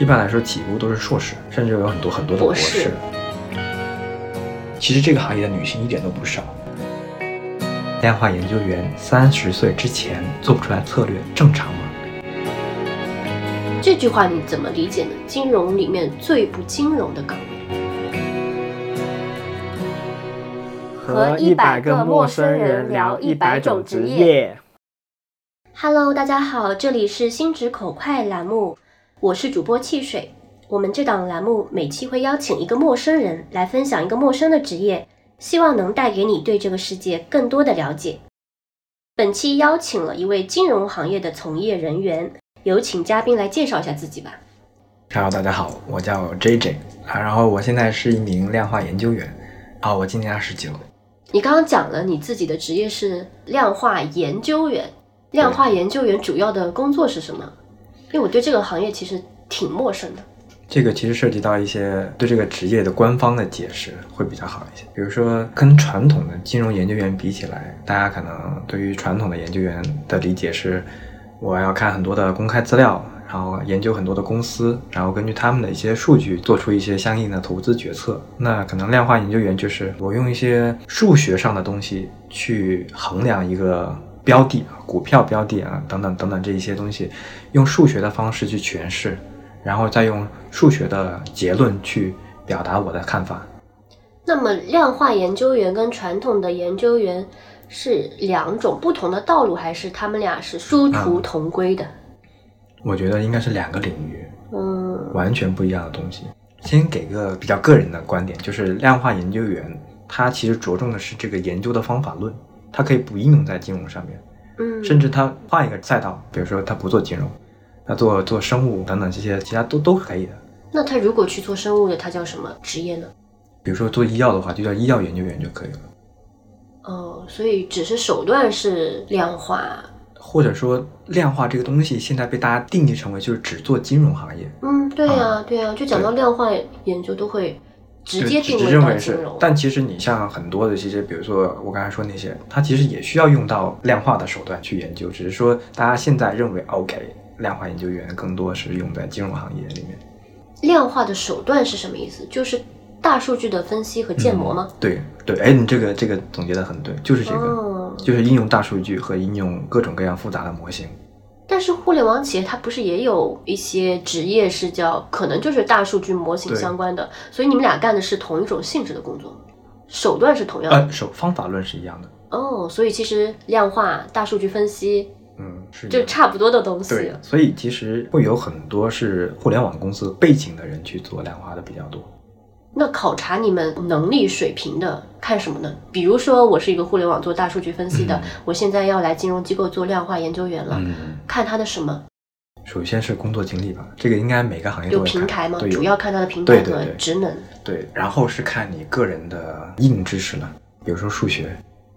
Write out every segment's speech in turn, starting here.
一般来说起步都是硕士，甚至有很多很多的博博士士。其实这个行业的女性一点都不少。量化研究员三十岁之前做不出来策略，正常吗？这句话你怎么理解呢？金融里面最不金融的岗位。和一百个陌生人聊一百种职业。Hello，大家好，这里是心直口快栏目，我是主播汽水。我们这档栏目每期会邀请一个陌生人来分享一个陌生的职业，希望能带给你对这个世界更多的了解。本期邀请了一位金融行业的从业人员，有请嘉宾来介绍一下自己吧。Hello，大家好，我叫 JJ 啊，然后我现在是一名量化研究员，啊，我今年二十九。你刚刚讲了你自己的职业是量化研究员，量化研究员主要的工作是什么？因为我对这个行业其实挺陌生的。这个其实涉及到一些对这个职业的官方的解释会比较好一些。比如说，跟传统的金融研究员比起来，大家可能对于传统的研究员的理解是，我要看很多的公开资料，然后研究很多的公司，然后根据他们的一些数据做出一些相应的投资决策。那可能量化研究员就是我用一些数学上的东西去衡量一个标的啊，股票标的啊，等等等等这一些东西，用数学的方式去诠释。然后再用数学的结论去表达我的看法。那么，量化研究员跟传统的研究员是两种不同的道路，还是他们俩是殊途同归的？我觉得应该是两个领域，嗯，完全不一样的东西。先给个比较个人的观点，就是量化研究员他其实着重的是这个研究的方法论，它可以不应用在金融上面，嗯，甚至他换一个赛道，比如说他不做金融。它做做生物等等这些，其他都都可以的。那他如果去做生物的，他叫什么职业呢？比如说做医药的话，就叫医药研究员就可以了。哦，所以只是手段是量化，或者说量化这个东西现在被大家定义成为就是只做金融行业。嗯，对呀、对呀、就讲到量化研究都会直接定就只位认为是到金融，。但其实你像很多的这些，比如说我刚才说那些，它其实也需要用到量化的手段去研究，只是说大家现在认为 OK。量化研究员更多是用在金融行业里面。量化的手段是什么意思？就是大数据的分析和建模吗？嗯、对对，哎，你这个这个总结的很对，就是这个，哦、就是应用大数据和应用各种各样复杂的模型。但是互联网企业它不是也有一些职业是叫可能就是大数据模型相关的，所以你们俩干的是同一种性质的工作，手段是同样的，呃，手方法论是一样的。哦，所以其实量化、大数据分析。嗯，是就差不多的东西。对，所以其实会有很多是互联网公司背景的人去做量化的比较多。那考察你们能力水平的看什么呢？比如说，我是一个互联网做大数据分析的，嗯、我现在要来金融机构做量化研究员了，嗯、看他的什么？首先是工作经历吧，这个应该每个行业都有平台吗？主要看他的平台和对对对职能。对，然后是看你个人的硬知识了，比如说数学，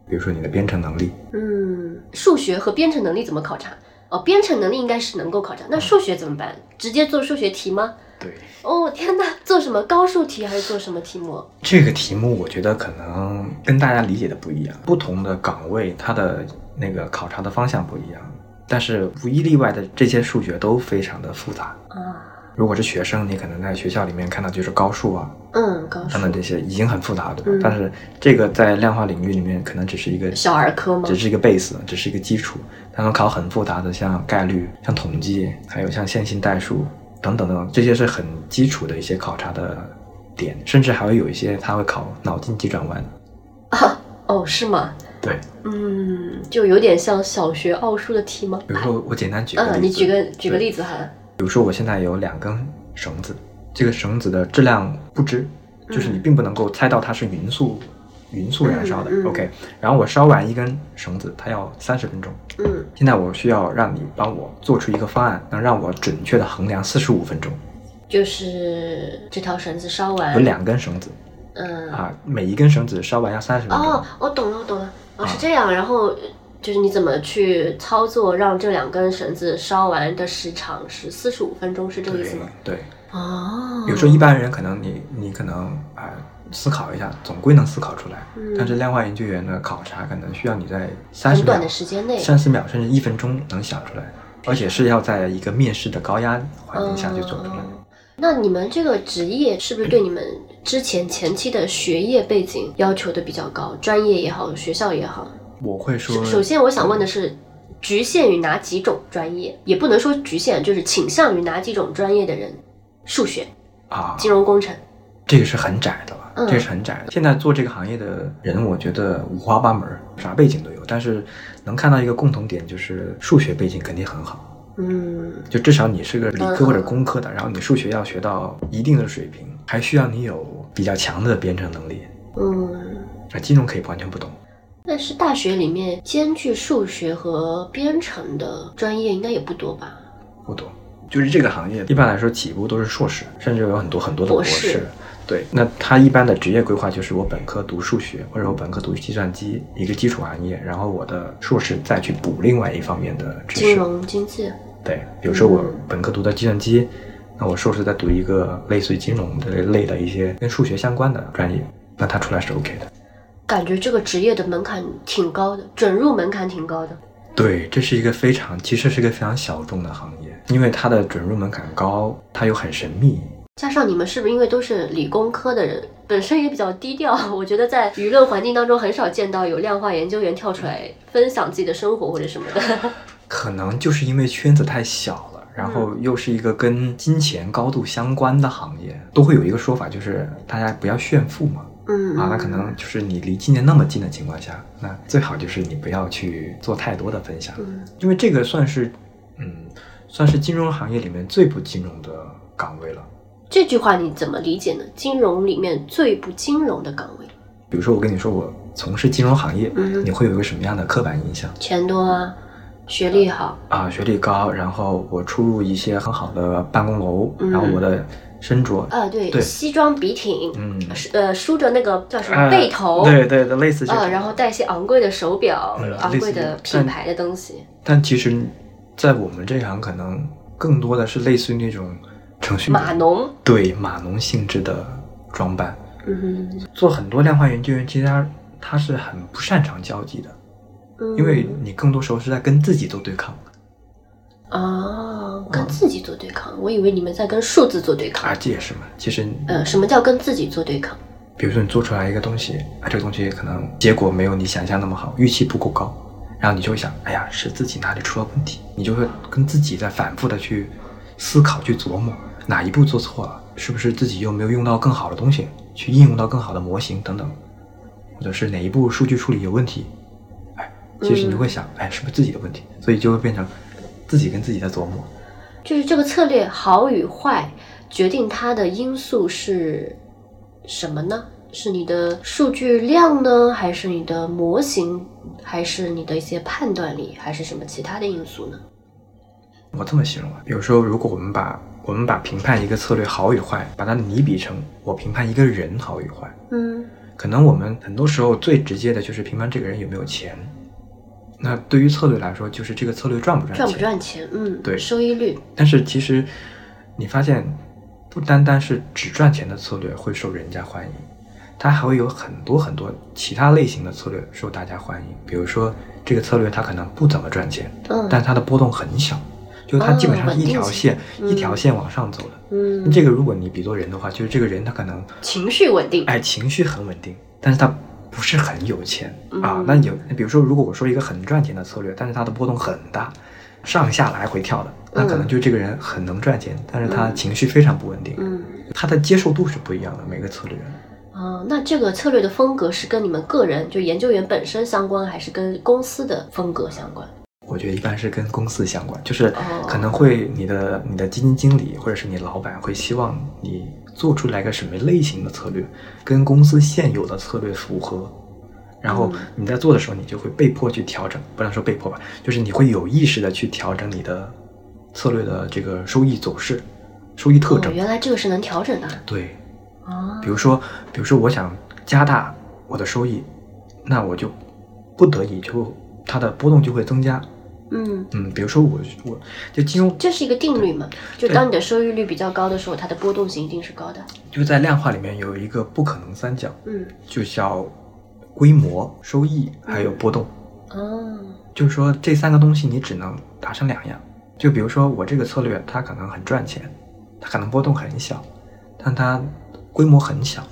比如说你的编程能力。嗯，数学和编程能力怎么考察？哦，编程能力应该是能够考察，那数学怎么办？直接做数学题吗？对。哦天哪，做什么高数题还是做什么题目？这个题目我觉得可能跟大家理解的不一样，不同的岗位它的那个考察的方向不一样，但是无一例外的这些数学都非常的复杂啊。如果是学生，你可能在学校里面看到就是高数啊，嗯，高数等等这些已经很复杂了，对吧？嗯但是这个在量化领域里面可能只是一个小儿科吗？只是一个 base，只是一个基础。他们考很复杂的，像概率、像统计，还有像线性代数等等等，这些是很基础的一些考察的点，甚至还会有一些他会考脑筋急转弯。啊，哦，是吗？对，嗯，就有点像小学奥数的题吗？比如说我简单举个例子，嗯，你举个举个例子哈。比如说我现在有两根绳子，这个绳子的质量不知，就是你并不能够猜到它是匀速匀速燃烧的。OK，然后我烧完一根绳子，它要三十分钟。嗯，现在我需要让你帮我做出一个方案，能让我准确的衡量四十五分钟。就是这条绳子烧完，有两根绳子嗯，啊，每一根绳子烧完要三十分钟。哦，我懂了，我懂了，哦，啊是这样。然后就是你怎么去操作，让这两根绳子烧完的时长是四十五分钟，是这个意思吗？对，哦，比如说一般人可能你你可能啊、思考一下，总归能思考出来，嗯但是量化研究员的考察可能需要你在三十秒很短的时间内，三十秒甚至一分钟能想出来，而且是要在一个面试的高压环境下去做出来。哦那你们这个职业是不是对你们之前前期的学业背景要求的比较高？专业也好，学校也好？我会说，首先我想问的是，局限于哪几种专业？也不能说局限，就是倾向于哪几种专业的人？数学啊，金融工程，这个是很窄的了，这是很窄的。现在做这个行业的人，我觉得五花八门，啥背景都有。但是能看到一个共同点，就是数学背景肯定很好。嗯，就至少你是个理科或者工科的，然后你数学要学到一定的水平，还需要你有比较强的编程能力。嗯，那金融可以完全不懂。但是大学里面兼具数学和编程的专业应该也不多吧？不多，就是这个行业一般来说起步都是硕士，甚至有很多很多的博士。对，那他一般的职业规划就是我本科读数学，或者我本科读计算机一个基础行业，然后我的硕士再去补另外一方面的知识。金融经济。对，比如说我本科读的计算机，那我硕士再读一个类似于金融的类的一些跟数学相关的专业，那他出来是 OK 的。感觉这个职业的门槛挺高的，准入门槛挺高的。对，这是一个非常，其实是一个非常小众的行业，因为它的准入门槛高，它又很神秘。加上你们是不是因为都是理工科的人，本身也比较低调？我觉得在舆论环境当中很少见到有量化研究员跳出来分享自己的生活或者什么的。可能就是因为圈子太小了，然后又是一个跟金钱高度相关的行业，都会有一个说法，就是大家不要炫富嘛。嗯啊，那可能就是你离今年那么近的情况下，那最好就是你不要去做太多的分享，因为这个算是，嗯，算是金融行业里面最不金融的岗位了。这句话你怎么理解呢？金融里面最不金融的岗位？比如说我跟你说我从事金融行业，你会有一个什么样的刻板印象？钱多啊。学历好啊，学历高，然后我出入一些很好的办公楼，然后我的身着。啊，对对，西装笔挺，嗯，呃，梳着那个叫什么背头，对对的，类似啊，然后戴一些昂贵的手表，昂贵的品牌的东西。但其实，在我们这行，可能更多的是类似于那种程序码农，对码农性质的装扮。嗯哼，做很多量化研究员，其实他他是很不擅长交际的。因为你更多时候是在跟自己做对抗，啊，跟自己做对抗，我以为你们在跟数字做对抗啊，这也是嘛。其实，呃，什么叫跟自己做对抗？比如说你做出来一个东西，啊，这个东西可能结果没有你想象那么好，预期不够高，然后你就会想，哎呀，是自己哪里出了问题？你就会跟自己在反复的去思考、去琢磨，哪一步做错了，是不是自己又没有用到更好的东西，去应用到更好的模型等等，或者是哪一步数据处理有问题？哎其实你会想，哎，是不是自己的问题？所以就会变成自己跟自己在琢磨。就是这个策略好与坏，决定它的因素是什么呢？是你的数据量呢，还是你的模型，还是你的一些判断力，还是什么其他的因素呢？我这么形容啊，比如说，如果我们把我们把评判一个策略好与坏，把它拟比成我评判一个人好与坏，嗯，可能我们很多时候最直接的就是评判这个人有没有钱。那对于策略来说，就是这个策略赚不赚钱？赚不赚钱？嗯，对，收益率。但是其实你发现，不单单是只赚钱的策略会受人家欢迎，它还会有很多很多其他类型的策略受大家欢迎。比如说，这个策略它可能不怎么赚钱，嗯，但它的波动很小，就它基本上是一条线一条线往上走的。嗯，这个如果你比作人的话，就是这个人他可能情绪稳定，哎，情绪很稳定，但是他。不是很有钱啊，那有，比如说，如果我说一个很赚钱的策略，但是它的波动很大，上下来回跳的，那可能就这个人很能赚钱，但是他情绪非常不稳定，嗯，他的接受度是不一样的，每个策略。啊，那这个策略的风格是跟你们个人就研究员本身相关，还是跟公司的风格相关？我觉得一般是跟公司相关，就是可能会你的你的基金经理或者是你老板会希望你。做出来个什么类型的策略，跟公司现有的策略符合，然后你在做的时候，你就会被迫去调整，不能说被迫吧，就是你会有意识的去调整你的策略的这个收益走势、收益特征。原来这个是能调整的。对，啊，比如说，比如说我想加大我的收益，那我就不得已就它的波动就会增加。嗯嗯，比如说我我就金融，这是一个定律嘛？就当你的收益率比较高的时候，它的波动性一定是高的。就在量化里面有一个不可能三角，嗯，就叫规模、收益还有波动。哦，就是说这三个东西你只能达成两样。就比如说我这个策略它可能很赚钱，它可能波动很小，但它规模很小，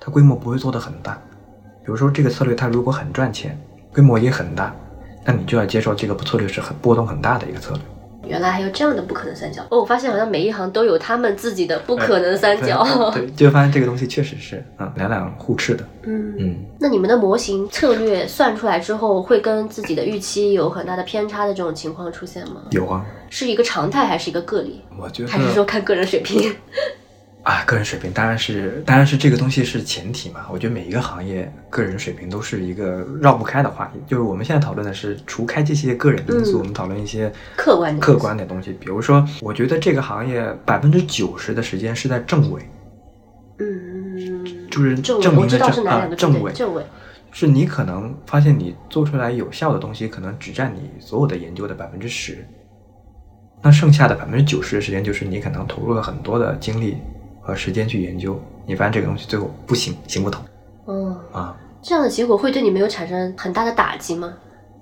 它规模不会做得很大。比如说这个策略它如果很赚钱，规模也很大，那你就要接受这个策略是很波动很大的一个策略。原来还有这样的不可能三角哦！我发现好像每一行都有他们自己的不可能三角。对，就发现这个东西确实是啊，两两互斥的。嗯嗯。那你们的模型策略算出来之后，会跟自己的预期有很大的偏差的这种情况出现吗？有啊。是一个常态还是一个个例？我觉得还是说看个人水平。啊，个人水平当然是，当然是这个东西是前提嘛。我觉得每一个行业个人水平都是一个绕不开的话题。就是我们现在讨论的是除开这些个人因素，我们讨论一些客观客观的东西。比如说，我觉得这个行业百分之九十的时间是在正位。嗯，就是证明的正啊正位，正位。是你可能发现你做出来有效的东西，可能只占你所有的研究的百分之十。那剩下的百分之九十的时间，就是你可能投入了很多的精力。和时间去研究，你发现这个东西最后不行，行不通。嗯啊，这样的结果会对你没有产生很大的打击吗？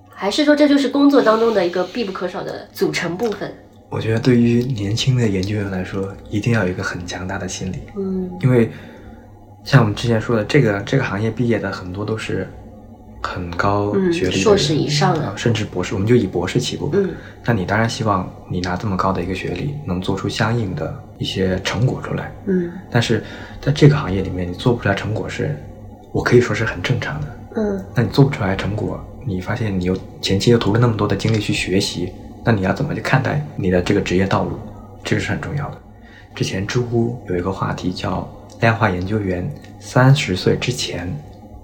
还是说这就是工作当中的一个必不可少的组成部分？我觉得对于年轻的研究员来说，一定要有一个很强大的心理。嗯，因为像我们之前说的，这个这个行业毕业的很多都是。很高学历，硕士以上啊，甚至博士，我们就以博士起步。嗯，那你当然希望你拿这么高的一个学历，能做出相应的一些成果出来。嗯，但是在这个行业里面，你做不出来成果是，我可以说是很正常的。嗯，那你做不出来成果，你发现你又前期又投了那么多的精力去学习，那你要怎么去看待你的这个职业道路？这个是很重要的。之前知乎有一个话题叫“量化研究员三十岁之前”。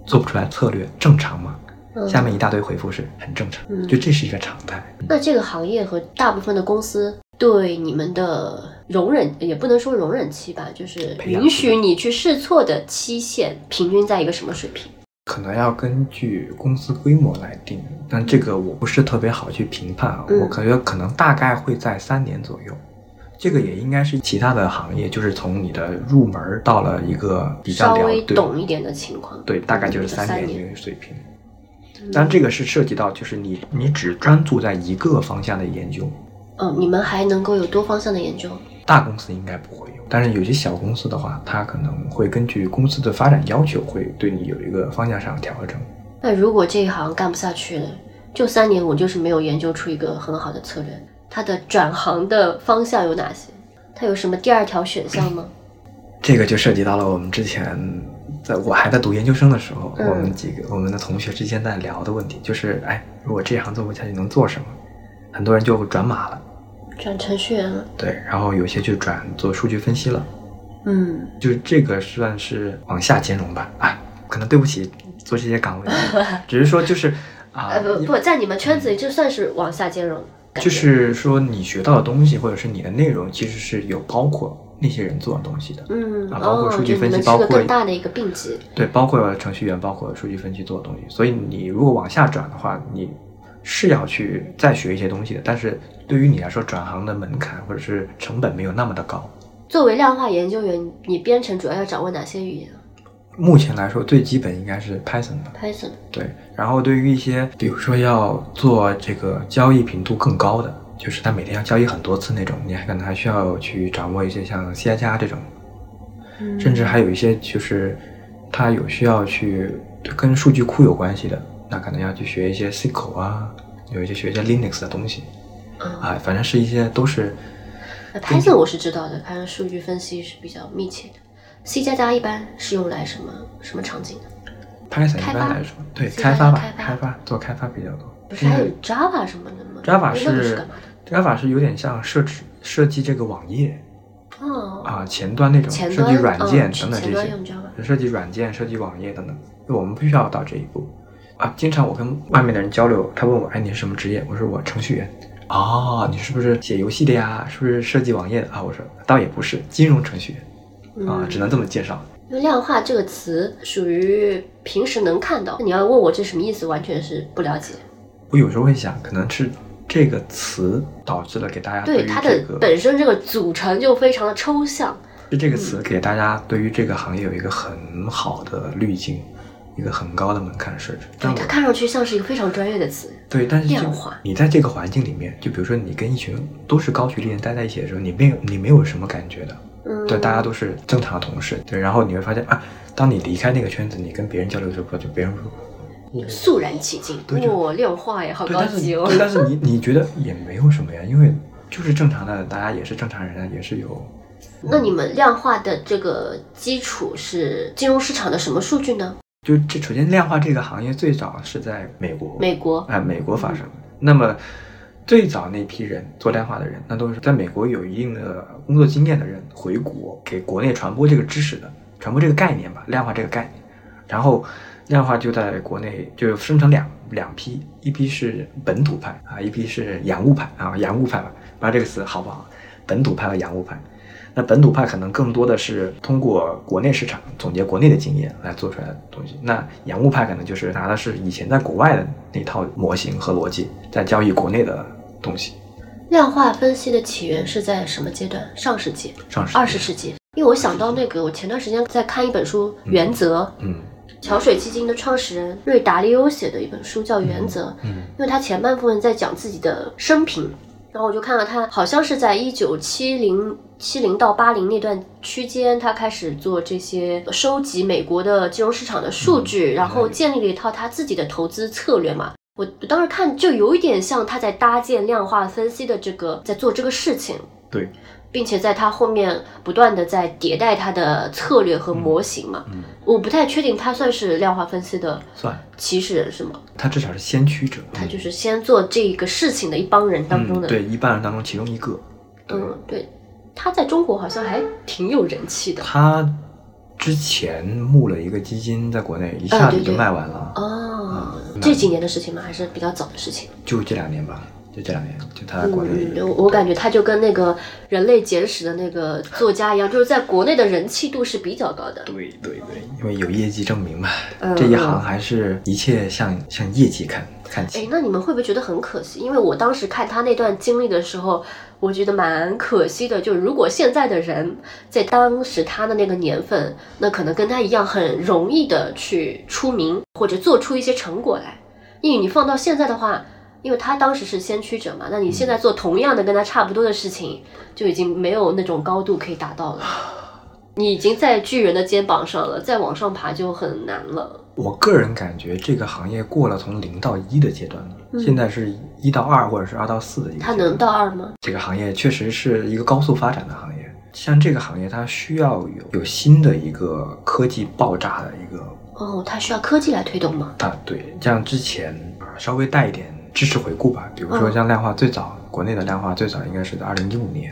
做不出来策略正常吗？下面一大堆回复是很正常，就这是一个常态。那这个行业和大部分的公司对你们的容忍，也不能说容忍期吧，就是允许你去试错的期限，平均在一个什么水平？可能要根据公司规模来定，但这个我不是特别好去评判。我感觉可能大概会在三年左右。这个也应该是其他的行业，就是从你的入门到了一个比较稍微懂一点的情况，对，大概就是三年一个水平。但这个是涉及到，就是你你只专注在一个方向的研究。嗯，你们还能够有多方向的研究？大公司应该不会有，但是有些小公司的话，它可能会根据公司的发展要求，会对你有一个方向上的调整。那如果这一行干不下去了，就三年，我就是没有研究出一个很好的策略。它的转行的方向有哪些？它有什么第二条选项吗？这个就涉及到了我们之前在我还在读研究生的时候，我们几个我们的同学之间在聊的问题，就是哎，如果这行做不下去，能做什么？很多人就转码了，转程序员了。对，然后有些就转做数据分析了。嗯，就是这个算是往下兼容吧。啊，可能对不起做这些岗位，只是说就是啊，不不在你们圈子里，这算是往下兼容。就是说，你学到的东西，或者是你的内容，其实是有包括那些人做的东西的。嗯，啊，包括数据分析，包括更大的一个并集。对，包括程序员，包括数据分析做的东西。所以你如果往下转的话，你是要去再学一些东西的。但是对于你来说，转行的门槛或者是成本没有那么的高。作为量化研究员，你编程主要要掌握哪些语言？目前来说，最基本应该是 Python 吧。Python 对，然后对于一些，比如说要做这个交易频度更高的，就是他每天要交易很多次那种，你还可能还需要去掌握一些像 C 加加这种，甚至还有一些就是他有需要去跟数据库有关系的，那可能要去学一些 SQL 啊，有一些学一些 Linux 的东西，啊，反正是一些都是。Python 我是知道的，Python 数据分析是比较密切的。C 加加一般是用来什么什么场景的？Python 一般来说，对开发吧，开发做开发比较多。不是还有 Java 什么的吗？Java 是 Java 是有点像设置设计这个网页，哦啊前端那种设计软件等等这些，设计软件、设计网页等等。我们不需要到这一步啊。经常我跟外面的人交流，他问我，哎，你是什么职业？我说我程序员。哦，你是不是写游戏的呀？是不是设计网页的啊？我说倒也不是，金融程序员。啊，只能这么介绍。因为量化这个词属于平时能看到，你要问我这什么意思，完全是不了解。我有时候会想，可能是这个词导致了给大家对它的本身这个组成就非常的抽象。是这个词给大家对于这个行业有一个很好的滤镜，一个很高的门槛设置。对，它看上去像是一个非常专业的词。对，但是量化，你在这个环境里面，就比如说你跟一群都是高学历人待在一起的时候，你没有你没有什么感觉的。嗯，对，大家都是正常的同事，对，然后你会发现啊，当你离开那个圈子，你跟别人交流的时候，就别人说，肃然起敬，哇，量化呀，好高级哦。对，但是你你觉得也没有什么呀，因为就是正常的，大家也是正常人，也是有。那你们量化的这个基础是金融市场的什么数据呢？就这，首先量化这个行业最早是在美国，美国啊，美国发生的。那么最早那批人做量化的人，那都是在美国有一定的工作经验的人回国给国内传播这个知识的，传播这个概念吧，量化这个概念。然后量化就在国内就生成两两批，一批是本土派啊，一批是洋务派啊，洋务派吧，不知道这个词好不好？本土派和洋务派。那本土派可能更多的是通过国内市场总结国内的经验来做出来的东西，那洋务派可能就是拿的是以前在国外的那套模型和逻辑，在交易国内的东西。量化分析的起源是在什么阶段？上世纪？上世？二十世纪？因为我想到那个，我前段时间在看一本书《原则》，嗯，桥水基金的创始人瑞达利欧写的一本书叫《原则》，嗯，因为他前半部分在讲自己的生平。然后我就看到他好像是在一九七零七零到八零那段区间，他开始做这些收集美国的金融市场的数据，然后建立了一套他自己的投资策略嘛。我当时看就有一点像他在搭建量化分析的这个，在做这个事情。对。并且在他后面不断的在迭代他的策略和模型嘛，嗯我不太确定他算是量化分析的算起始人是吗？他至少是先驱者，他就是先做这个事情的一帮人当中的，对一帮人当中其中一个。嗯，对，他在中国好像还挺有人气的。他之前募了一个基金，在国内一下子就卖完了。哦，这几年的事情吗？还是比较早的事情？就这两年吧。就这两年，就他在国内，我我感觉他就跟那个《人类简史》的那个作家一样，就是在国内的人气度是比较高的。对对对，因为有业绩证明嘛，这一行还是一切向向业绩看看齐。哎，那你们会不会觉得很可惜？因为我当时看他那段经历的时候，我觉得蛮可惜的。就如果现在的人在当时他的那个年份，那可能跟他一样很容易的去出名或者做出一些成果来。因为你放到现在的话。因为他当时是先驱者嘛，那你现在做同样的跟他差不多的事情，就已经没有那种高度可以达到了。你已经在巨人的肩膀上了，再往上爬就很难了。我个人感觉这个行业过了从零到一的阶段了，现在是一到二或者是二到四的一个。它能到二吗？这个行业确实是一个高速发展的行业，像这个行业它需要有有新的一个科技爆炸的一个。哦，它需要科技来推动吗？啊，对，像之前稍微带一点。知识回顾吧，比如说像量化最早，国内的量化最早应该是在二零一五年，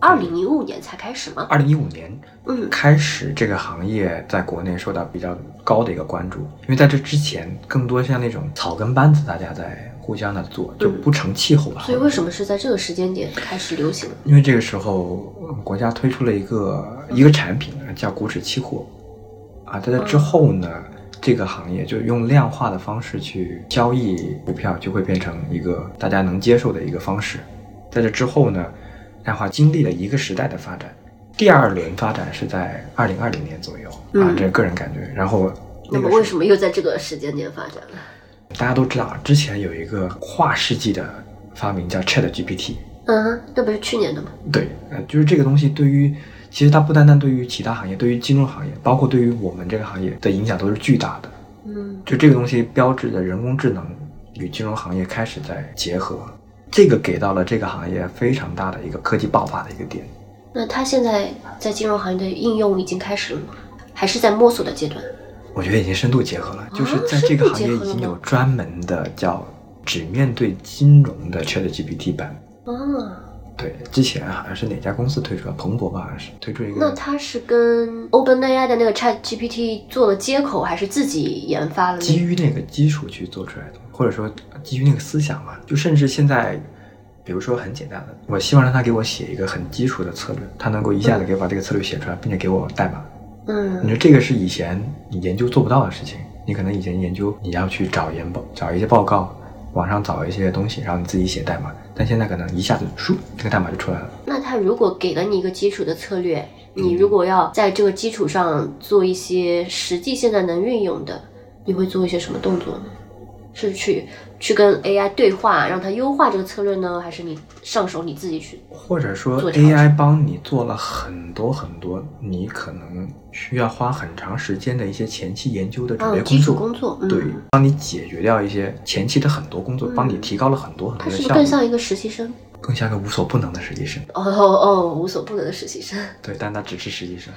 二零一五年才开始吗？二零一五年，嗯，开始这个行业在国内受到比较高的一个关注，因为在这之前，更多像那种草根班子，大家在互相的做，就不成气候了。所以为什么是在这个时间点开始流行？因为这个时候国家推出了一个一个产品叫股指期货，啊，在这之后呢？这个行业就用量化的方式去交易股票，就会变成一个大家能接受的一个方式。在这之后呢，量化经历了一个时代的发展。第二轮发展是在二零二零年左右啊，这个人感觉。然后，那么为什么又在这个时间点发展呢？大家都知道，之前有一个跨世纪的发明叫 Chat GPT。嗯，那不是去年的吗？对，呃，就是这个东西对于。其实它不单单对于其他行业，对于金融行业，包括对于我们这个行业的影响都是巨大的。嗯，就这个东西标志着人工智能与金融行业开始在结合，这个给到了这个行业非常大的一个科技爆发的一个点。那它现在在金融行业的应用已经开始了吗？还是在摸索的阶段？我觉得已经深度结合了，就是在这个行业已经有专门的叫只面对金融的 ChatGPT 版。啊。对，之前好像是哪家公司推出的？彭博吧，好像是推出一个。那它是跟 OpenAI 的那个 Chat GPT 做了接口，还是自己研发了？基于那个基础去做出来的，或者说基于那个思想嘛？就甚至现在，比如说很简单的，我希望让他给我写一个很基础的策略，他能够一下子给我把这个策略写出来，并且给我代码。嗯，你说这个是以前你研究做不到的事情，你可能以前研究你要去找研报，找一些报告。网上找一些东西，然后你自己写代码，但现在可能一下子输，这个代码就出来了。那他如果给了你一个基础的策略，你如果要在这个基础上做一些实际现在能运用的，你会做一些什么动作呢？是去去跟 AI 对话，让它优化这个策略呢，还是你上手你自己去？或者说 AI 帮你做了很多很多，你可能需要花很长时间的一些前期研究的准备工作，基础工作，对，帮你解决掉一些前期的很多工作，帮你提高了很多很多的效率。它是不是更像一个实习生？更像个无所不能的实习生。哦哦，无所不能的实习生。对，但他只是实习生。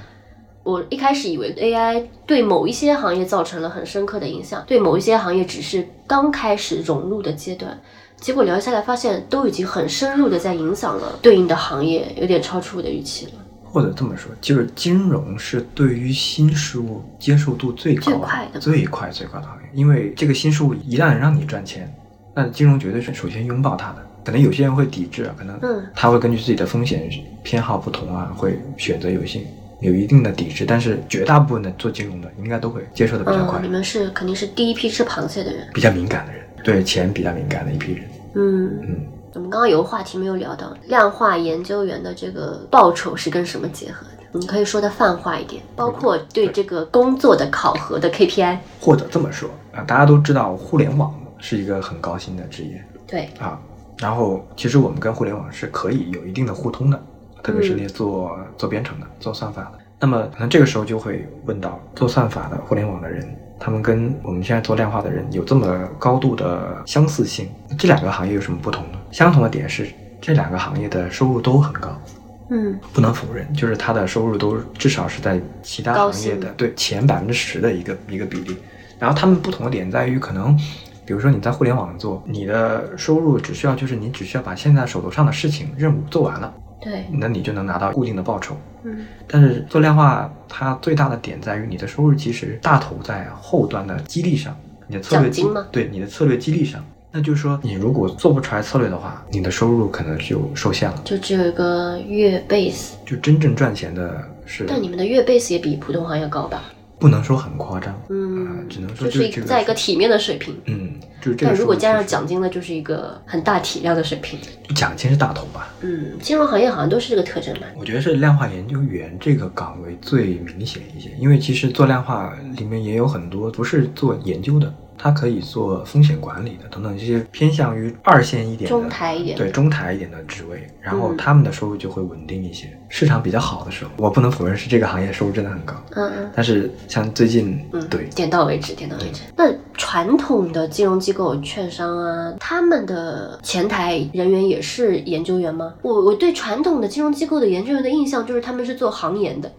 我一开始以为 AI 对某一些行业造成了很深刻的影响，对某一些行业只是刚开始融入的阶段，结果聊下来发现都已经很深入的在影响了对应的行业，有点超出我的预期了。或者这么说，就是金融是对于新事物接受度最高、最快的、最快最快的行业，因为这个新事物一旦让你赚钱，那金融绝对是首先拥抱它的。可能有些人会抵制，可能嗯他会根据自己的风险偏好不同啊，会选择有些。有一定的抵制，但是绝大部分的做金融的应该都会接受的比较快。你们是肯定是第一批吃螃蟹的人，比较敏感的人，对钱比较敏感的一批人。嗯嗯，我们刚刚有个话题没有聊到，量化研究员的这个报酬是跟什么结合的？你可以说的泛化一点，包括对这个工作的考核的 KPI。或者这么说啊，大家都知道互联网是一个很高薪的职业。对啊，然后其实我们跟互联网是可以有一定的互通的。特别是那些做做编程的、做算法的，那么可能这个时候就会问到做算法的互联网的人，他们跟我们现在做量化的人有这么高度的相似性，这两个行业有什么不同呢？相同的点是这两个行业的收入都很高，嗯，不能否认，就是他的收入都至少是在其他行业的对前百分之十的一个一个比例。然后他们不同的点在于，可能比如说你在互联网做，你的收入只需要就是你只需要把现在手头上的事情任务做完了。对，那你就能拿到固定的报酬。嗯，但是做量化，它最大的点在于你的收入其实大头在后端的激励上，你的策略金吗？对，你的策略激励上。那就是说，你如果做不出来策略的话，你的收入可能就受限了。就只有一个月 base，就真正赚钱的是。但你们的月 base 也比普通行业高吧？不能说很夸张，嗯，只能说就是在一个体面的水平，嗯，就是但如果加上奖金呢，就是一个很大体量的水平。奖金是大头吧？嗯，金融行业好像都是这个特征吧？我觉得是量化研究员这个岗位最明显一些，因为其实做量化里面也有很多不是做研究的。它可以做风险管理的等等这些偏向于二线一点、中台一点，对中台一点的职位，然后他们的收入就会稳定一些。市场比较好的时候，我不能否认是这个行业收入真的很高。嗯嗯。但是像最近，嗯，对，点到为止，点到为止。那传统的金融机构、券商啊，他们的前台人员也是研究员吗？我我对传统的金融机构的研究员的印象就是他们是做行研的。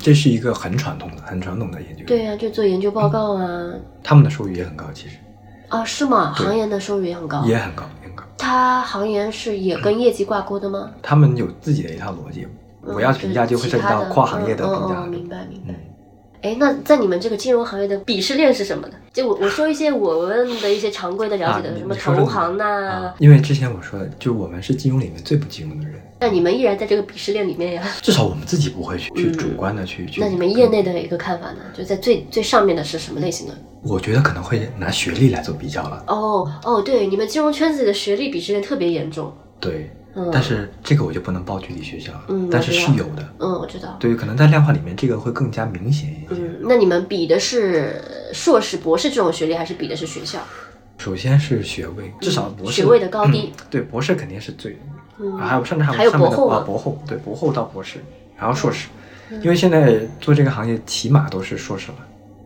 嗯，这是一个很传统的、很传统的研究。对呀，就做研究报告啊。他们的收入也很高，其实。啊，是吗？行研的收入也很高。也很高，很高。他行研是也跟业绩挂钩的吗？他们有自己的一套逻辑。我要评价就会涉及到跨行业的评价。明白，明白。哎，那在你们这个金融行业的鄙视链是什么呢？就我我说一些我们的一些常规的了解的，什么投行呐？因为之前我说的，就我们是金融里面最不金融的人。那你们依然在这个鄙视链里面呀？至少我们自己不会去去主观的去去。那你们业内的一个看法呢？就在最最上面的是什么类型的？我觉得可能会拿学历来做比较了。哦哦，对，你们金融圈子里的学历鄙视链特别严重。对。但是这个我就不能报具体学校了，嗯，但是是有的，嗯，我知道，对，可能在量化里面这个会更加明显一些。嗯，那你们比的是硕士、博士这种学历，还是比的是学校？首先是学位，至少博士学位的高低，对，博士肯定是最，嗯，还有甚至还有博后啊，博后，对，博后到博士，然后硕士，因为现在做这个行业起码都是硕士了，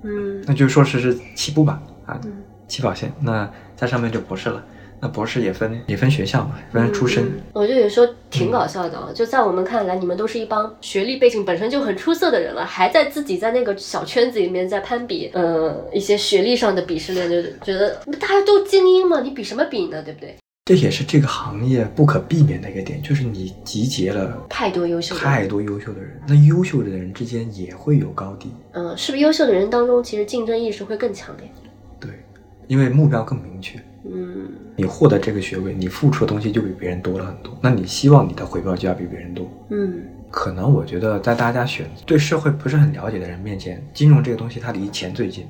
嗯，那就硕士是起步吧，啊，起跑线，那在上面就博士了。那博士也分也分学校嘛，分出身。我就有时候挺搞笑的，就在我们看来，你们都是一帮学历背景本身就很出色的人了，还在自己在那个小圈子里面在攀比，呃，一些学历上的鄙视链，就觉得大家都精英嘛，你比什么比呢？对不对？这也是这个行业不可避免的一个点，就是你集结了太多优秀太多优秀的人，那优秀的人之间也会有高低。嗯，是不是优秀的人当中，其实竞争意识会更强烈？对，因为目标更明确。嗯，你获得这个学位，你付出的东西就比别人多了很多。那你希望你的回报就要比别人多。嗯，可能我觉得在大家选对社会不是很了解的人面前，金融这个东西它离钱最近。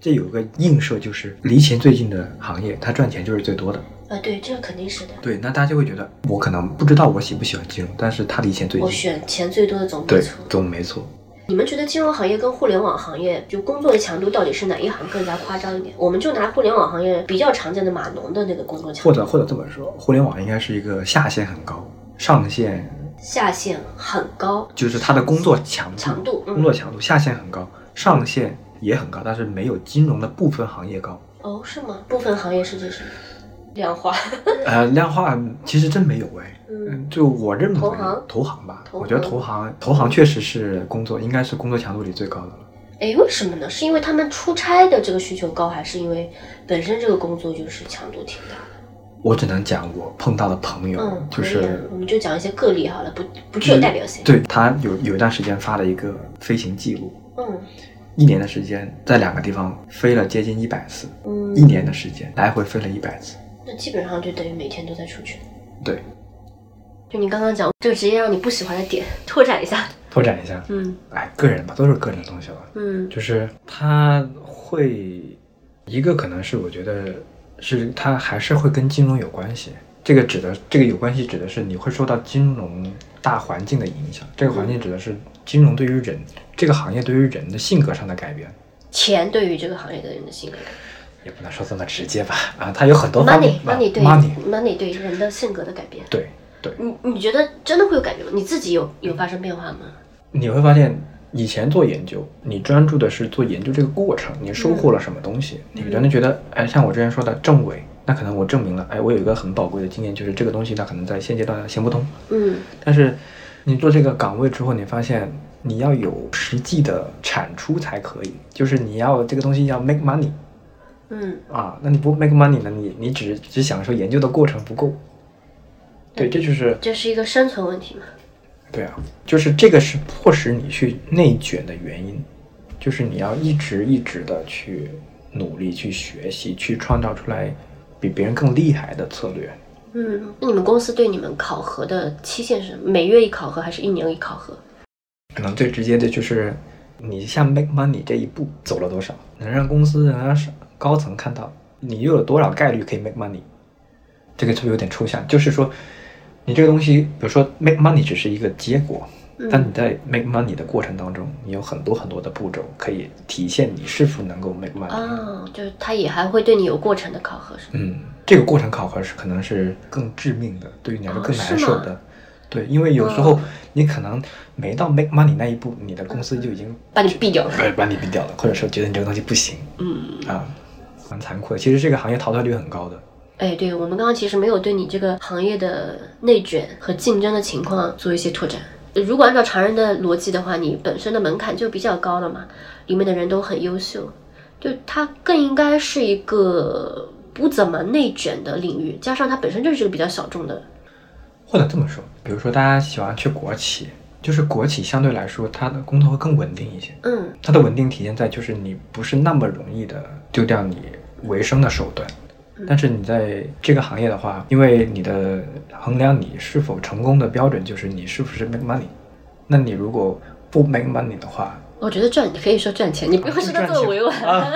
这有个映射，就是离钱最近的行业，它赚钱就是最多的。啊，对，这个肯定是的。对，那大家就会觉得，我可能不知道我喜不喜欢金融，但是它离钱最近。我选钱最多的总没错。总没错。你们觉得金融行业跟互联网行业就工作的强度到底是哪一行更加夸张一点？我们就拿互联网行业比较常见的码农的那个工作强度，或者或者这么说，互联网应该是一个下限很高，上限下限很高，就是它的工作强度强度工作强度下限很高，上限也很高，但是没有金融的部分行业高。哦，是吗？部分行业是指什么？量化？呃，量化其实真没有哎。嗯，就我认为投行投行吧，投我觉得投行投行确实是工作应该是工作强度里最高的了。哎，为什么呢？是因为他们出差的这个需求高，还是因为本身这个工作就是强度挺大的？我只能讲我碰到的朋友，嗯，就是我们就讲一些个例好了，不不具有代表性。对他有有一段时间发了一个飞行记录，嗯一年的时间在两个地方飞了接近一百次，嗯，一年的时间来回飞了一百次。那基本上就等于每天都在出去。对，就你刚刚讲这个职业让你不喜欢的点，拓展一下。拓展一下，嗯哎，个人吧，都是个人的东西了。嗯就是他会一个可能是我觉得是他还是会跟金融有关系。这个指的这个有关系指的是你会受到金融大环境的影响。这个环境指的是金融对于人这个行业对于人的性格上的改变，钱对于这个行业的人的性格改也不能说这么直接吧。啊，它有很多，money money 对 money money 对人的性格的改变。对对，你你觉得真的会有改变吗？你自己有有发生变化吗？你会发现。以前做研究，你专注的是做研究这个过程，你收获了什么东西？你可能觉得，哎，像我之前说的证伪，那可能我证明了，哎，我有一个很宝贵的经验，就是这个东西它可能在现阶段行不通。嗯但是你做这个岗位之后，你发现你要有实际的产出才可以，就是你要这个东西要 make money 嗯啊，那你不 make money 呢？你你只只享受研究的过程不够。对，这就是这是一个生存问题嘛？对啊，就是这个是迫使你去内卷的原因，就是你要一直一直的去努力去学习，去创造出来比别人更厉害的策略。嗯，那你们公司对你们考核的期限是每月一考核还是一年一考核？可能最直接的就是你向 make money 这一步走了多少，能让公司能让高层看到你又有多少概率可以 make money。这个是不是有点抽象？就是说，你这个东西，比如说 make money 只是一个结果，但你在 make money 的过程当中，你有很多很多的步骤可以体现你是否能够 make money。啊，就是他也还会对你有过程的考核是吗？嗯，这个过程考核是可能是更致命的，对于你来说更难受的。对，因为有时候你可能没到 make money 那一步，你的公司就已经把你毙掉了。对把你毙掉了，或者说觉得你这个东西不行嗯，啊，蛮残酷的。其实这个行业淘汰率很高的。哎，对我们刚刚其实没有对你这个行业的内卷和竞争的情况做一些拓展。如果按照常人的逻辑的话，你本身的门槛就比较高了嘛，里面的人都很优秀，就它更应该是一个不怎么内卷的领域，加上它本身就是个比较小众的。或者这么说，比如说大家喜欢去国企，就是国企相对来说它的工作会更稳定一些。嗯它的稳定体现在就是你不是那么容易的丢掉你维生的手段，但是你在这个行业的话，因为你的衡量你是否成功的标准就是你是不是 make money，那你如果不 make money 的话，我觉得赚，你可以说赚钱，你不用说的这么委婉。啊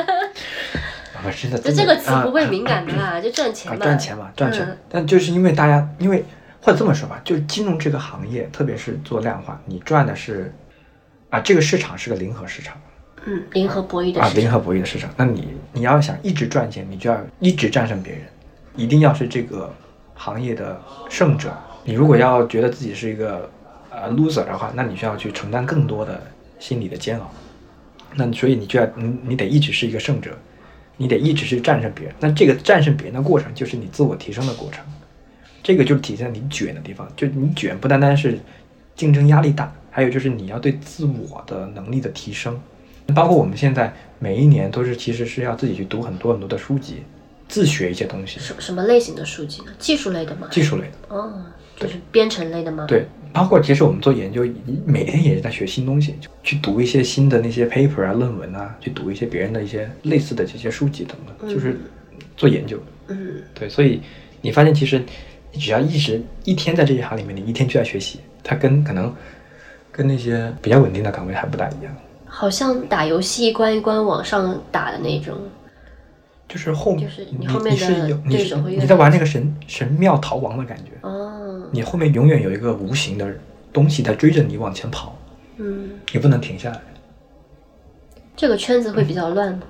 啊，真的，就这个词不会啊敏感的啦，就赚钱啊，嘛。赚钱嘛，赚钱。嗯但就是因为大家，因为或者这么说吧，就是金融这个行业，特别是做量化，你赚的是啊，这个市场是个零和市场嗯，零和博弈的啊，市场。零和博弈的市场。那你你要想一直赚钱，你就要一直战胜别人，一定要是这个行业的胜者。你如果要觉得自己是一个呃 loser 的话，那你需要去承担更多的心理的煎熬。那所以你就要你你得一直是一个胜者，你得一直是战胜别人。那这个战胜别人的过程，就是你自我提升的过程。这个就是体现你卷的地方，就你卷不单单是竞争压力大，还有就是你要对自我的能力的提升。包括我们现在每一年都是其实是要自己去读很多很多的书籍，自学一些东西，什什么类型的书籍呢？技术类的吗？技术类的。哦，就是编程类的吗？。对，包括其实我们做研究，每天也是在学新东西，就去读一些新的那些 paper 啊、论文啊，去读一些别人的一些类似的这些书籍等等，就是做研究。嗯，对，所以你发现其实你只要一直一天在这一行里面，你一天就在学习，它跟可能跟那些比较稳定的岗位还不大一样。好像打游戏一关一关往上打的那种。就是后就是你你后面你是的有你是对手会越你在玩那个神神庙逃亡的感觉，哦，你后面永远有一个无形的东西在追着你往前跑，嗯，你不能停下来。这个圈子会比较乱吗？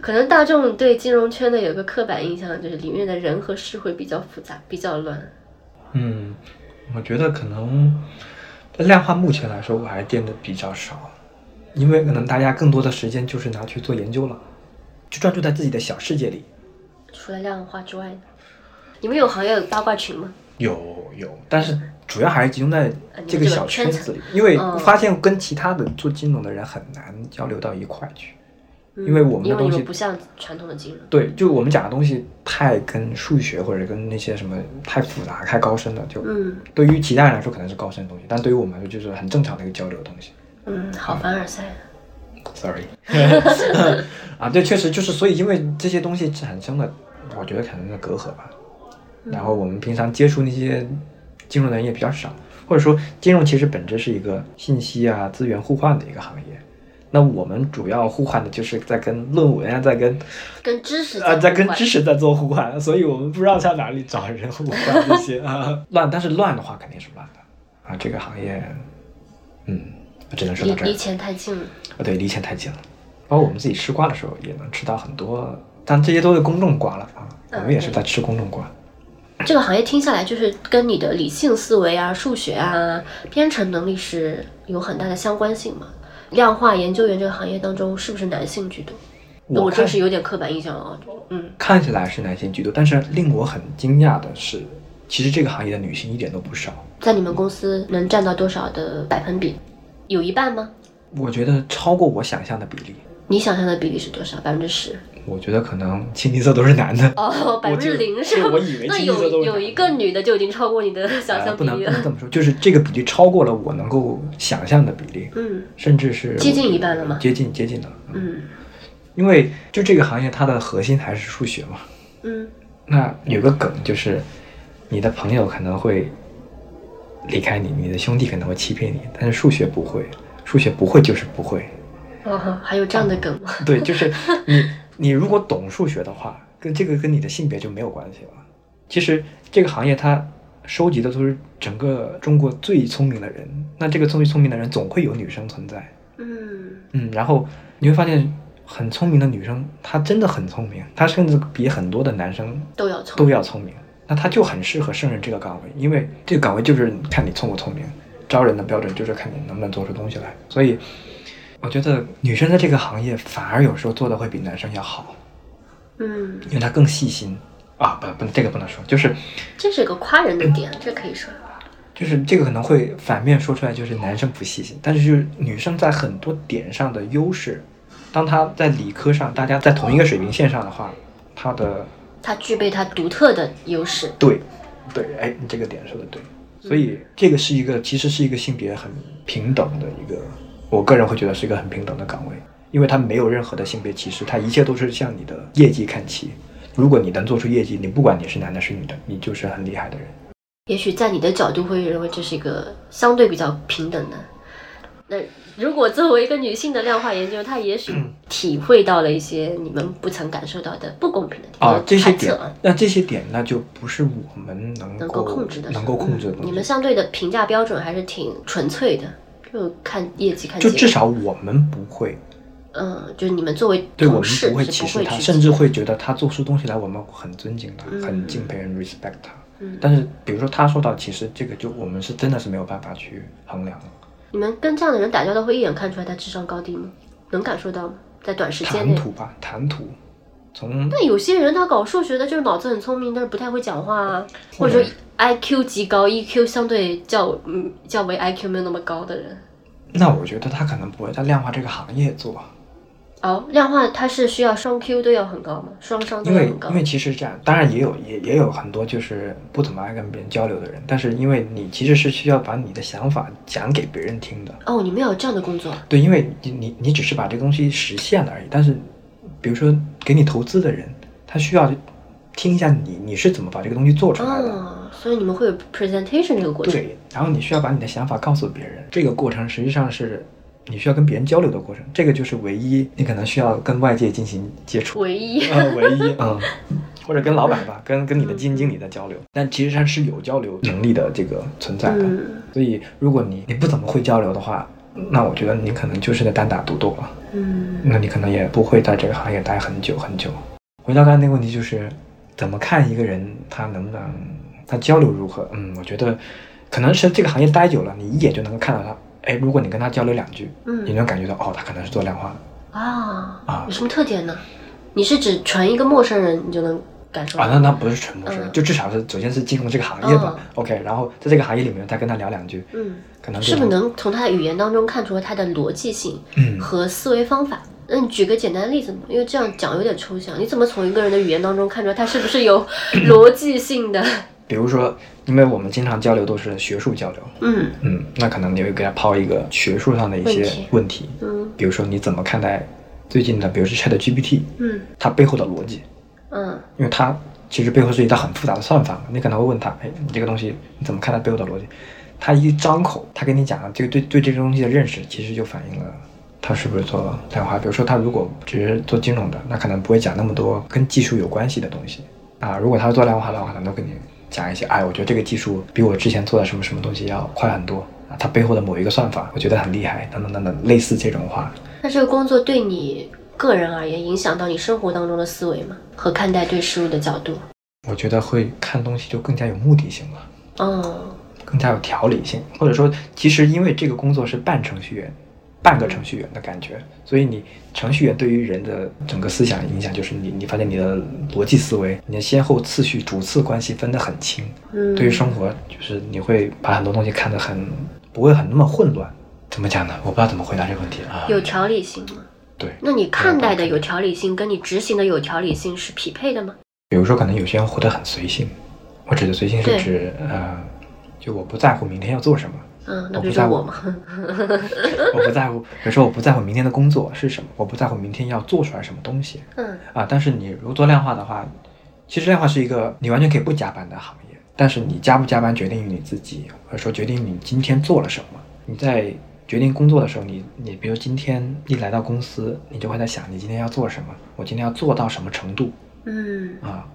可能大众对金融圈的有个刻板印象，就是里面的人和事会比较复杂，比较乱。嗯，我觉得可能量化目前来说，我还见的比较少，因为可能大家更多的时间就是拿去做研究了，就专注在自己的小世界里。除了量化之外呢？你们有行业八卦群吗？有有，但是主要还是集中在这个小圈子里，因为发现跟其他的做金融的人很难交流到一块去。因为我们的东西不像传统的金融，对，就我们讲的东西太跟数学或者跟那些什么太复杂、太高深了，就嗯，对于其他人来说可能是高深的东西，但对于我们来说就是很正常的一个交流的东西。嗯，好凡尔赛。Sorry。啊，对，确实就是，所以因为这些东西产生了，我觉得可能是隔阂吧。然后我们平常接触那些金融的人也比较少，或者说金融其实本质是一个信息啊资源互换的一个行业。那我们主要互换的就是在跟论文啊，在跟跟知识啊，在跟知识在做互换，所以我们不知道在哪里找人互换这些啊 乱，但是乱的话肯定是乱的啊，这个行业，嗯，只能说到这离离钱太近了啊，对，离钱太近了，包括我们自己吃瓜的时候也能吃到很多，但这些都是公众瓜了啊，我们也是在吃公众瓜。这个行业听下来就是跟你的理性思维啊、数学啊、编程能力是有很大的相关性嘛。量化研究员这个行业当中，是不是男性居多？我这是有点刻板印象啊。嗯，看起来是男性居多，但是令我很惊讶的是，其实这个行业的女性一点都不少。在你们公司能占到多少的百分比？有一半吗？我觉得超过我想象的比例。你想象的比例是多少？百分之十？我觉得可能清一色都是男的。哦，百分之零是吗？我以为那有有一个女的就已经超过你的想象比例了。不能不能这么说，就是这个比例超过了我能够想象的比例。嗯，甚至是接近一半了吗？接近接近了。嗯，因为就这个行业，它的核心还是数学嘛。嗯。那有个梗就是，你的朋友可能会离开你，你的兄弟可能会欺骗你，但是数学不会，数学不会就是不会。哦，还有这样的梗吗？对，就是你，你如果懂数学的话，跟这个跟你的性别就没有关系了。其实这个行业它收集的都是整个中国最聪明的人，那这个最聪明的人总会有女生存在。嗯嗯，然后你会发现很聪明的女生，她真的很聪明，她甚至比很多的男生都要聪都要聪明。那他就很适合胜任这个岗位，因为这个岗位就是看你聪不聪明，招人的标准就是看你能不能做出东西来，所以。我觉得女生在这个行业反而有时候做的会比男生要好，嗯，因为她更细心。啊，不不，这个不能说，就是这是个夸人的点，这可以说，就是这个可能会反面说出来，就是男生不细心，但是就是女生在很多点上的优势，当她在理科上大家在同一个水平线上的话，她的她具备它独特的优势，对，对，哎，你这个点说的对，所以这个是一个其实是一个性别很平等的一个。我个人会觉得是一个很平等的岗位，因为它没有任何的性别歧视，它一切都是向你的业绩看齐。如果你能做出业绩，你不管你是男的是女的，你就是很厉害的人。也许在你的角度会认为这是一个相对比较平等的。那如果作为一个女性的量化研究，她也许体会到了一些你们不曾感受到的不公平的地方。啊，这些点，那这些点那就不是我们能能够控制的，能够控制的。你们相对的评价标准还是挺纯粹的。就看业绩，看就至少我们不会，嗯，就是你们作为对我们不会歧视他，甚至会觉得他做出东西来，我们很尊敬他，很敬佩，很 respect 他。嗯，但是比如说他说到，其实这个就我们是真的是没有办法去衡量。你们跟这样的人打交道，会一眼看出来他智商高低吗？能感受到吗？在短时间内？谈吐吧，谈吐。从那有些人他搞数学的，就是脑子很聪明，但是不太会讲话啊，或者说 I Q 极高，EQ 相对较嗯较为 I Q 没有那么高的人。那我觉得他可能不会在量化这个行业做。哦，量化它是需要双 Q 都要很高吗？双商都要很高。因为因为其实这样，当然也有也也有很多就是不怎么爱跟别人交流的人，但是因为你其实是需要把你的想法讲给别人听的。哦，你们有这样的工作？对，因为你你你只是把这个东西实现了而已，但是比如说给你投资的人，他需要听一下你你是怎么把这个东西做出来的。哦所以你们会有 presentation 这个过程，对，然后你需要把你的想法告诉别人，这个过程实际上是你需要跟别人交流的过程，这个就是唯一你可能需要跟外界进行接触，唯一，呃，唯一，嗯，或者跟老板吧，跟跟你的基金经理在交流，但其实上是有交流能力的这个存在的，所以如果你你不怎么会交流的话，那我觉得你可能就是在单打独斗了。嗯，那你可能也不会在这个行业待很久很久。回到刚才那个问题，就是怎么看一个人他能不能他交流如何？嗯，我觉得可能是这个行业待久了，你一眼就能够看到他。哎，如果你跟他交流两句，嗯你能感觉到哦，他可能是做量化的啊啊有什么特点呢？你是指纯一个陌生人，你就能感受到啊，那那不是纯陌生人，嗯就至少是首先是进入这个行业吧。OK，然后在这个行业里面再跟他聊两句，嗯，可能就是不是能从他的语言当中看出他的逻辑性嗯和思维方法？那你举个简单的例子嘛，因为这样讲有点抽象。你怎么从一个人的语言当中看出来他是不是有 逻辑性的？比如说，因为我们经常交流都是学术交流，嗯。嗯，那可能你会给他抛一个学术上的一些问题。嗯。比如说你怎么看待最近的，比如说 Chat GPT，嗯。它背后的逻辑，嗯。因为它其实背后是一道很复杂的算法嘛，你可能会问他，哎，你这个东西你怎么看待背后的逻辑？他一张口，他跟你讲这个对对这个东西的认识，其实就反映了他是不是做量化。比如说他如果只是做金融的，那可能不会讲那么多跟技术有关系的东西。啊。如果他是做量化的话，可能都跟你讲一些，哎，我觉得这个技术比我之前做的什么什么东西要快很多啊，它背后的某一个算法，我觉得很厉害，等等等等，类似这种话。那这个工作对你个人而言，影响到你生活当中的思维吗？和看待对事物的角度？我觉得会看东西就更加有目的性了。嗯更加有条理性，或者说，其实因为这个工作是半程序员，半个程序员的感觉，所以你程序员对于人的整个思想影响，就是你你发现你的逻辑思维，你的先后次序、主次关系分得很清。嗯，对于生活，就是你会把很多东西看得很不会很那么混乱。怎么讲呢？我不知道怎么回答这个问题啊。有条理性吗？对，那你看待的有条理性，跟你执行的有条理性是匹配的吗？比如说，可能有些人活得很随性，我指的随性是指呃，就我不在乎明天要做什么。嗯，那我不在乎？我不在乎，比如说我不在乎明天的工作是什么，我不在乎明天要做出来什么东西嗯啊。但是你如果做量化的话，其实量化是一个你完全可以不加班的行业，但是你加不加班决定于你自己，或者说决定你今天做了什么。你在决定工作的时候，你你比如今天一来到公司，你就会在想你今天要做什么，我今天要做到什么程度嗯啊，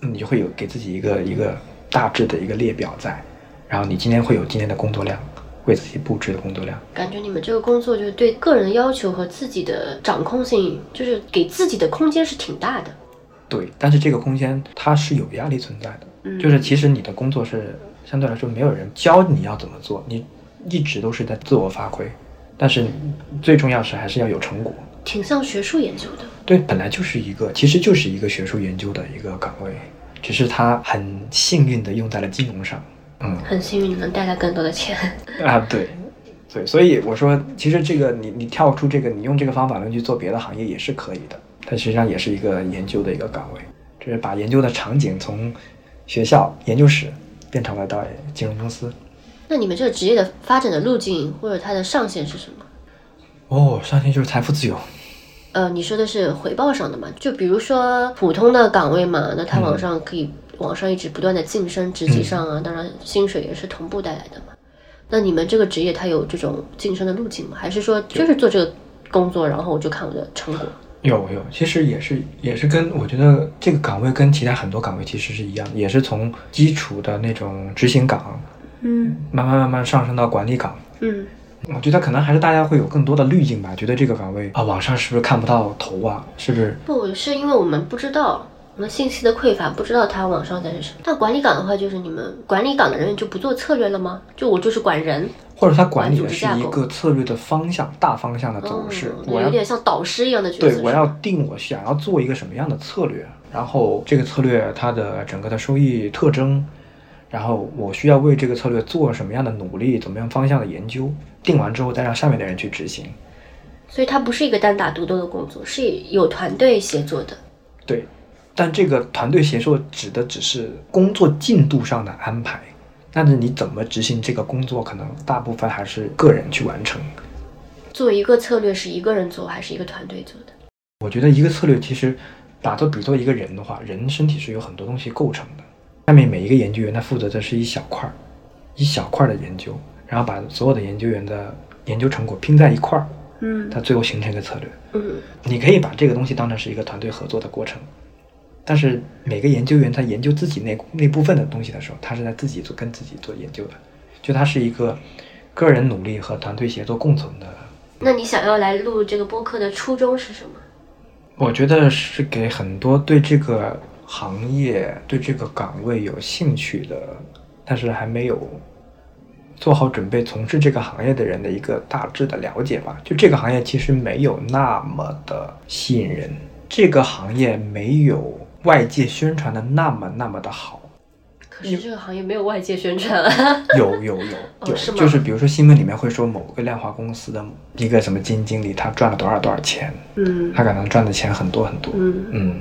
你就会有给自己一个一个大致的一个列表在，然后你今天会有今天的工作量，为自己布置的工作量。感觉你们这个工作就是对个人的要求和自己的掌控性，就是给自己的空间是挺大的。对，但是这个空间它是有压力存在的，嗯就是其实你的工作是相对来说没有人教你要怎么做，你一直都是在自我发挥，但是最重要是还是要有成果。挺像学术研究的。对，本来就是一个，其实就是一个学术研究的一个岗位，只是它很幸运的用在了金融上。嗯很幸运你能带来更多的钱。啊，对，对，所以我说，其实这个你你跳出这个，你用这个方法论去做别的行业也是可以的，它实际上也是一个研究的一个岗位，就是把研究的场景从学校研究室变成了到金融公司。那你们这个职业的发展的路径或者它的上限是什么？哦，上限就是财富自由。呃，你说的是回报上的嘛？就比如说普通的岗位嘛，那它往上可以往上一直不断的晋升，职级上啊，当然薪水也是同步带来的嘛。那你们这个职业它有这种晋升的路径吗？还是说就是做这个工作，然后我就看我的成果？有有，其实也是也是跟我觉得这个岗位跟其他很多岗位其实是一样，也是从基础的那种执行岗，嗯慢慢慢慢上升到管理岗。嗯我觉得可能还是大家会有更多的滤镜吧，觉得这个岗位啊，网上是不是看不到头啊？是不是？不是因为我们不知道，我们信息的匮乏，不知道它网上在是什么。但管理岗的话，就是你们管理岗的人员就不做策略了吗？就我就是管人，或者他管理的是一个策略的方向、大方向的走势。嗯我有点像导师一样的角色。对，我要定我想要做一个什么样的策略，然后这个策略它的整个的收益特征，然后我需要为这个策略做什么样的努力，怎么样方向的研究，定完之后再让下面的人去执行。所以它不是一个单打独斗的工作，是有团队协作的。对，但这个团队协作指的只是工作进度上的安排，但是你怎么执行这个工作，可能大部分还是个人去完成。做一个策略是一个人做还是一个团队做的？我觉得一个策略其实打做比作一个人的话，人身体是有很多东西构成的。下面每一个研究员他负责的是一小块儿，一小块儿的研究，然后把所有的研究员的研究成果拼在一块儿，嗯它最后形成一个策略。嗯你可以把这个东西当成是一个团队合作的过程，但是每个研究员他研究自己那那部分的东西的时候，他是在自己做跟自己做研究的，就他是一个个人努力和团队协作共存的。那你想要来录这个播客的初衷是什么？我觉得是给很多对这个行业、对这个岗位有兴趣的，但是还没有做好准备从事这个行业的人的一个大致的了解吧。就这个行业其实没有那么的吸引人，这个行业没有外界宣传的那么那么的好。可是这个行业没有外界宣传。啊。有有 有有，就是比如说新闻里面会说某个量化公司的一个什么基金经理，他赚了多少多少钱，嗯，他可能赚的钱很多很多，嗯。嗯，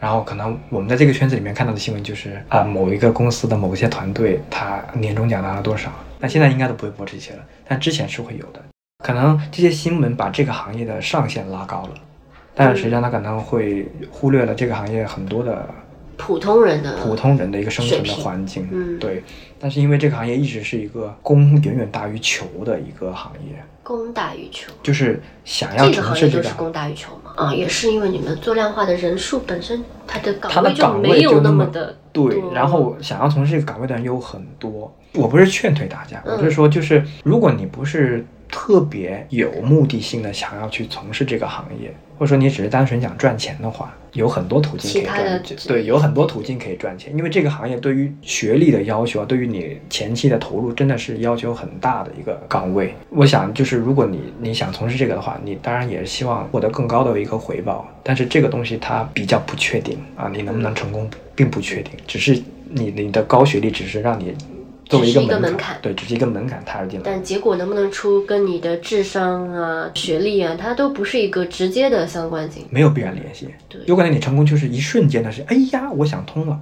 然后可能我们在这个圈子里面看到的新闻就是啊，某一个公司的某些团队他年终奖拿了多少，那现在应该都不会播这些了，但之前是会有的，可能这些新闻把这个行业的上限拉高了，但实际上他可能会忽略了这个行业很多的。普通人的普通人的一个生存的环境，嗯，对。但是因为这个行业一直是一个供远远大于求的一个行业，供大于求，就是想要这个行业就是供大于求嘛。啊，也是因为你们做量化的人数本身，它的岗位就没有那么的对。然后想要从事这个岗位的人有很多。我不是劝退大家，我是说，就是如果你不是。特别有目的性的想要去从事这个行业，或者说你只是单纯想赚钱的话，有很多途径可以赚钱。对，有很多途径可以赚钱，因为这个行业对于学历的要求啊，对于你前期的投入真的是要求很大的一个岗位。我想，就是如果你你想从事这个的话，你当然也是希望获得更高的一个回报，但是这个东西它比较不确定啊，你能不能成功并不确定，只是你你的高学历只是让你。作为一个门槛，对，只是一个门槛踏入进来。但结果能不能出，跟你的智商啊、学历啊，它都不是一个直接的相关性，没有必然联系。对，有可能你成功就是一瞬间的事，哎呀，我想通了，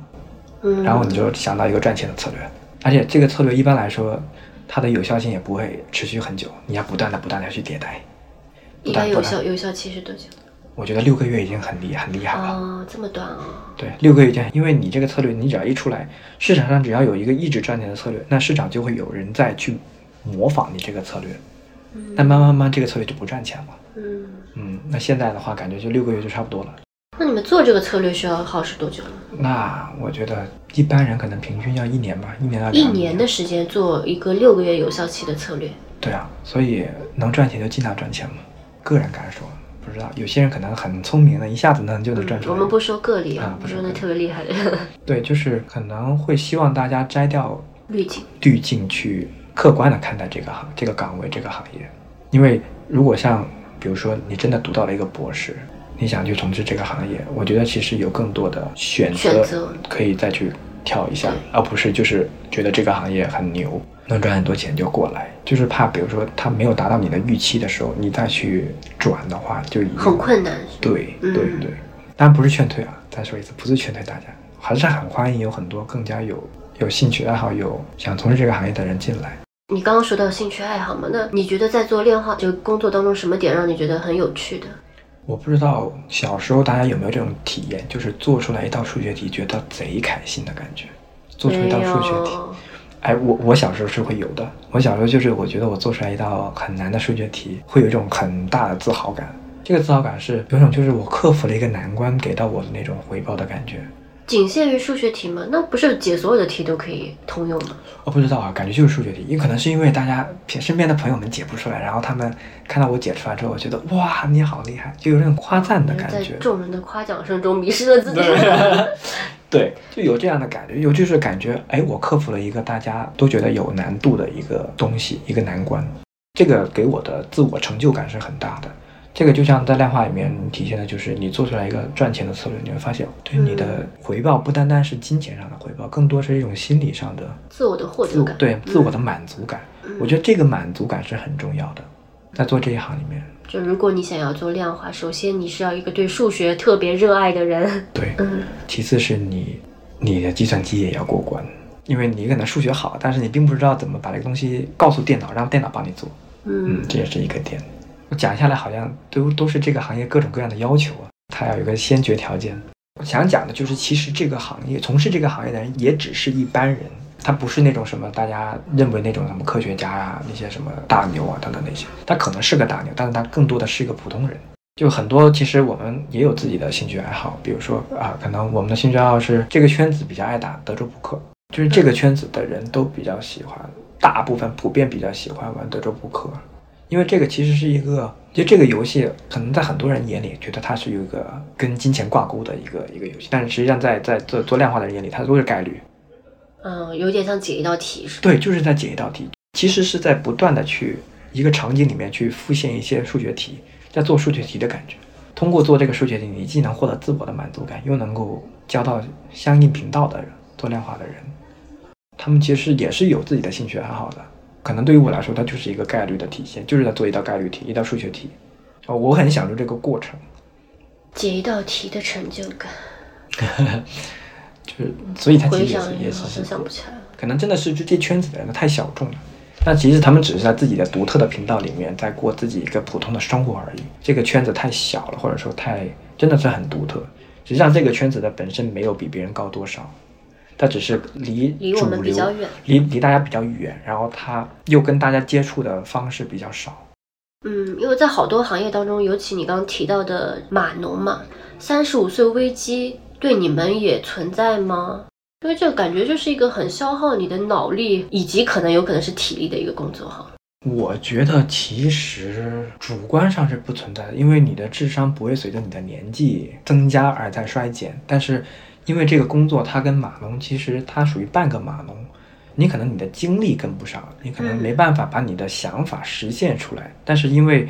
嗯，然后你就想到一个赚钱的策略，而且这个策略一般来说，它的有效性也不会持续很久，你要不断的、不断的去迭代。一般有效有效期是多久？我觉得六个月已经很厉很厉害了。哦，这么短哦。对，六个月间，因为你这个策略，你只要一出来，市场上只要有一个一直赚钱的策略，那市场就会有人在去模仿你这个策略。嗯。那慢慢慢，这个策略就不赚钱了。嗯。嗯，那现在的话，感觉就六个月就差不多了。那你们做这个策略需要耗时多久呢？那我觉得一般人可能平均要一年吧，一年到两年。一年的时间做一个六个月有效期的策略。对啊，所以能赚钱就尽量赚钱嘛。个人感受。不知道，有些人可能很聪明的，一下子呢就能赚出来。我们不说个例啊，不说那特别厉害的人。对，就是可能会希望大家摘掉滤镜，滤镜去客观的看待这个行、这个岗位、这个行业。因为如果像比如说你真的读到了一个博士，你想去从事这个行业，我觉得其实有更多的选择可以再去跳一下，而不是就是觉得这个行业很牛。能赚很多钱就过来，就是怕，比如说他没有达到你的预期的时候，你再去转的话，就很困难。对对对，当然不是劝退啊，再说一次，不是劝退大家，还是很欢迎有很多更加有有兴趣爱好、有想从事这个行业的人进来。你刚刚说到兴趣爱好嘛，那你觉得在做量化这个工作当中，什么点让你觉得很有趣的？我不知道小时候大家有没有这种体验，就是做出来一道数学题，觉得贼开心的感觉，做出一道数学题。哎，我我小时候是会有的。我小时候就是我觉得我做出来一道很难的数学题，会有一种很大的自豪感。这个自豪感是有种就是我克服了一个难关给到我的那种回报的感觉。仅限于数学题吗？那不是解所有的题都可以通用吗？我不知道啊，感觉就是数学题。也可能是因为大家身边的朋友们解不出来，然后他们看到我解出来之后，觉得哇，你好厉害，就有那种夸赞的感觉。在众人的夸奖声中迷失了自己。对，就有这样的感觉，有就是感觉，哎，我克服了一个大家都觉得有难度的一个东西，一个难关，这个给我的自我成就感是很大的。这个就像在量化里面体现的，就是你做出来一个赚钱的策略，你会发现，对你的回报不单单是金钱上的回报，更多是一种心理上的自我的获得感，对自我的满足感。我觉得这个满足感是很重要的，在做这一行里面。就如果你想要做量化，首先你是要一个对数学特别热爱的人。对，嗯。其次是你，你的计算机也要过关，因为你可能数学好，但是你并不知道怎么把这个东西告诉电脑，让电脑帮你做。嗯，这也是一个点。我讲下来好像都都是这个行业各种各样的要求啊，它要有个先决条件。我想讲的就是，其实这个行业从事这个行业的人也只是一般人。他不是那种什么大家认为那种什么科学家啊，那些什么大牛啊等等那些，他可能是个大牛，但是他更多的是一个普通人。就很多其实我们也有自己的兴趣爱好，比如说啊，可能我们的兴趣爱好是这个圈子比较爱打德州扑克，就是这个圈子的人都比较喜欢大部分普遍比较喜欢玩德州扑克，因为这个其实是一个，就这个游戏可能在很多人眼里觉得它是有一个跟金钱挂钩的一个一个游戏，但是实际上在在做做量化的人眼里，它都是概率。嗯，有点像解一道题是吧？对，就是在解一道题，其实是在不断的去一个场景里面去复现一些数学题，在做数学题的感觉。通过做这个数学题，你既能获得自我的满足感，又能够交到相应频道的人，做量化的人。他们其实也是有自己的兴趣爱好的。可能对于我来说，它就是一个概率的体现，就是在做一道概率题，一道数学题。哦，我很享受这个过程，解一道题的成就感。就是，所以他其实也是也是想不起来，可能真的是就这圈子的人太小众了。但其实他们只是在自己的独特的频道里面，在过自己一个普通的生活而已。这个圈子太小了，或者说太真的是很独特。实际上，这个圈子的本身没有比别人高多少，它只是离离我们比较远，离离大家比较远，然后它又跟大家接触的方式比较少。嗯，因为在好多行业当中，尤其你刚刚提到的码农嘛，三十五岁危机对你们也存在吗？因为这个感觉就是一个很消耗你的脑力，以及可能有可能是体力的一个工作哈。我觉得其实主观上是不存在的，因为你的智商不会随着你的年纪增加而在衰减。但是因为这个工作它跟码农其实它属于半个码农，你可能你的精力跟不上，你可能没办法把你的想法实现出来。但是因为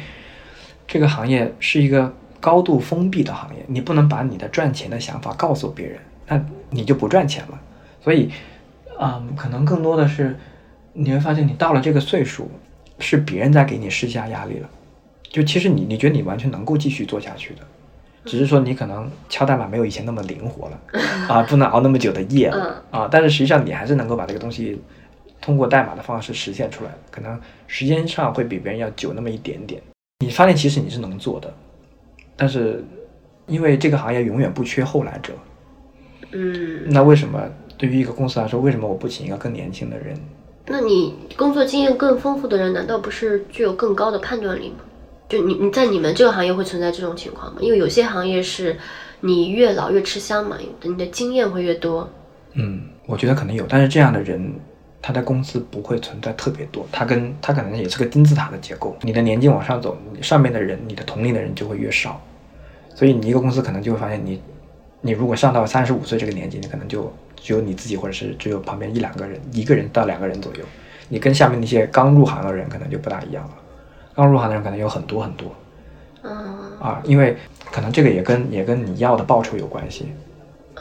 这个行业是一个高度封闭的行业，你不能把你的赚钱的想法告诉别人。那你就不赚钱了，所以，嗯，可能更多的是你会发现，你到了这个岁数，是别人在给你施加压力了。就其实你你觉得你完全能够继续做下去的，只是说你可能敲代码没有以前那么灵活了啊，不能熬那么久的夜了啊。但是实际上你还是能够把这个东西通过代码的方式实现出来，可能时间上会比别人要久那么一点点。你发现其实你是能做的，但是因为这个行业永远不缺后来者。嗯，那为什么对于一个公司来说，为什么我不请一个更年轻的人？那你工作经验更丰富的人，难道不是具有更高的判断力吗？就你你在你们这个行业会存在这种情况吗？因为有些行业是你越老越吃香嘛，你的经验会越多。嗯，我觉得可能有，但是这样的人他在公司不会存在特别多，他跟他可能也是个金字塔的结构，你的年纪往上走，上面的人，你的同龄的人就会越少，所以你一个公司可能就会发现你。你如果上到三十五岁这个年纪，你可能就只有你自己，或者是只有旁边一两个人，一个人到两个人左右。你跟下面那些刚入行的人可能就不大一样了。刚入行的人可能有很多很多，嗯啊，因为可能这个也跟也跟你要的报酬有关系。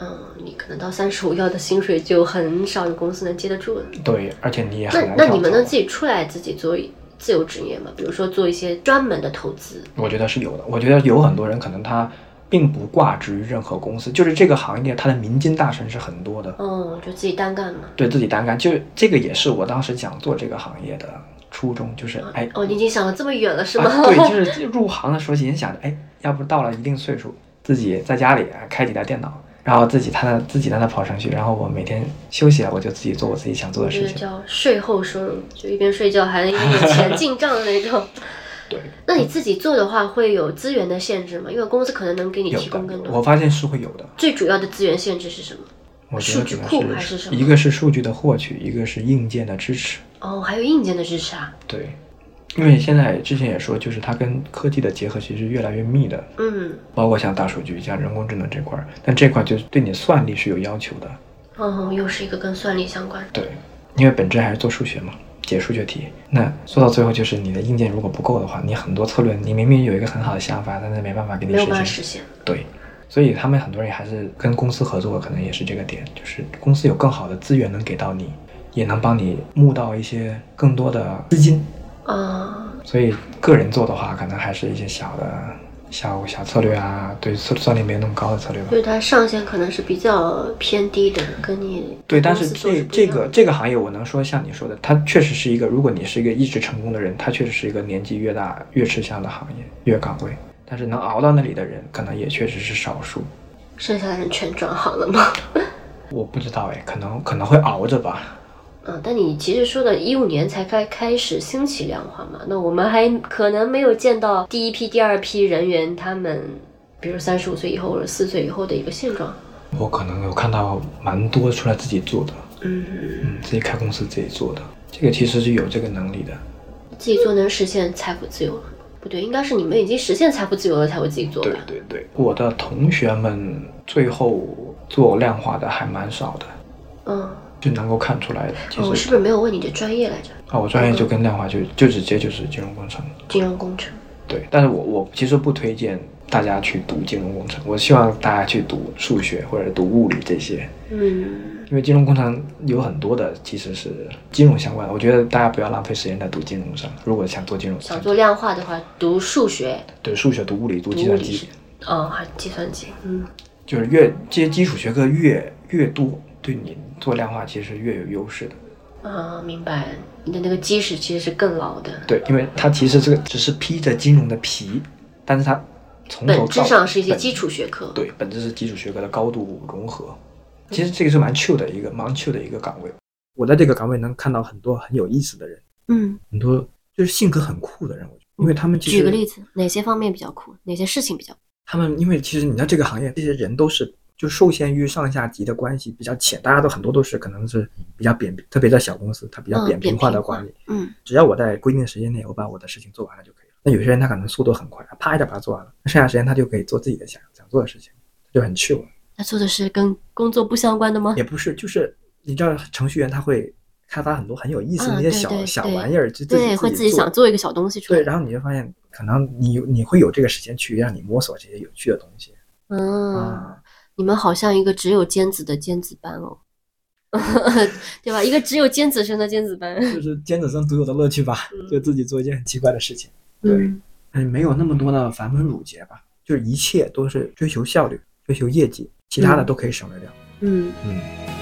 嗯，你可能到三十五要的薪水就很少有公司能接得住的。对，而且你也很难。那那你们能自己出来自己做自由职业吗？比如说做一些专门的投资？我觉得是有的。我觉得有很多人可能他。并不挂职于任何公司，就是这个行业，它的民间大神是很多的。嗯，就自己单干嘛？对自己单干，就这个也是我当时想做这个行业的初衷，就是哎，哦，你已经想了这么远了是吗？对，就是 入行的时候已经想着，哎，要不到了一定岁数，自己在家里开几台电脑，然后自己他自己在那跑程序，然后我每天休息了，我就自己做我自己想做的事情。叫税 后收入，就一边睡觉还能一边有钱进账的那种。对，那你自己做的话会有资源的限制吗？因为公司可能能给你提供更多。我发现是会有的。最主要的资源限制是什么？数据库还是什么？一个是数据的获取，一个是硬件的支持。哦，还有硬件的支持啊？对，因为现在之前也说，就是它跟科技的结合其实越来越密的。嗯。包括像大数据、像人工智能这块儿，但这块就对你算力是有要求的。哦，又是一个跟算力相关。对，因为本质还是做数学嘛。解数学题，那做到最后就是你的硬件如果不够的话，你很多策略你明明有一个很好的想法，但是没办法给你实现。实现。对，所以他们很多人还是跟公司合作，可能也是这个点，就是公司有更好的资源能给到你，也能帮你募到一些更多的资金。啊。所以个人做的话，可能还是一些小的。小小策略啊，对算算力没有那么高的策略吧。对它上限可能是比较偏低的，跟你对，但是这这个这个行业，我能说像你说的，它确实是一个，如果你是一个一直成功的人，它确实是一个年纪越大越吃香的行业，越岗位。但是能熬到那里的人，可能也确实是少数。剩下的人全转行了吗？我不知道哎，可能可能会熬着吧。嗯，但你其实说的一五年才开开始兴起量化嘛，那我们还可能没有见到第一批、第二批人员他们，比如三十五岁以后或者四岁以后的一个现状。我可能有看到蛮多出来自己做的，嗯嗯，自己开公司自己做的。这个其实是有这个能力的。自己做能实现财富自由？不对，应该是你们已经实现财富自由了才会自己做吧？对对对，我的同学们最后做量化的还蛮少的。嗯。就能够看出来的。我是不是没有问你的专业来着？啊，我专业就跟量化就就直接就是金融工程。金融工程。对，但是我我其实不推荐大家去读金融工程，我希望大家去读数学或者读物理这些。嗯。因为金融工程有很多的其实是金融相关的，我觉得大家不要浪费时间在读金融上。如果想做金融，想做量化的话，读数学。对，数学、读物理、读计算机。哦，还计算机，嗯。就是越这些基础学科越越多。对你做量化其实越有优势的，啊，明白，你的那个基石其实是更牢的。对，因为它其实这个只是披着金融的皮，但是它从本质上是一些基础学科。对，本质是基础学科的高度融合。其实这个是蛮 chill 的一个蛮 chill 的一个岗位。我在这个岗位能看到很多很有意思的人，嗯，很多就是性格很酷的人，我觉得，因为他们举个例子，哪些方面比较酷？哪些事情比较？他们因为其实你在这个行业，这些人都是。就受限于上下级的关系比较浅，大家都很多都是可能是比较扁，特别在小公司，它比较扁平化的管理。嗯，只要我在规定的时间内，我把我的事情做完了就可以了。那有些人他可能速度很快，啪一下把它做完了，那剩下时间他就可以做自己的想想做的事情，就很 chill。他做的是跟工作不相关的吗？也不是，就是你知道程序员他会开发很多很有意思的那些小小玩意儿，就对，会自己想做一个小东西出来。对，然后你就发现，可能你你会有这个时间去让你摸索这些有趣的东西。嗯。你们好像一个只有尖子的尖子班哦，对吧？一个只有尖子生的尖子班，就是尖子生独有的乐趣吧，就自己做一件很奇怪的事情。对，嗯，没有那么多的繁文缛节吧，就是一切都是追求效率、追求业绩，其他的都可以省略掉。嗯嗯。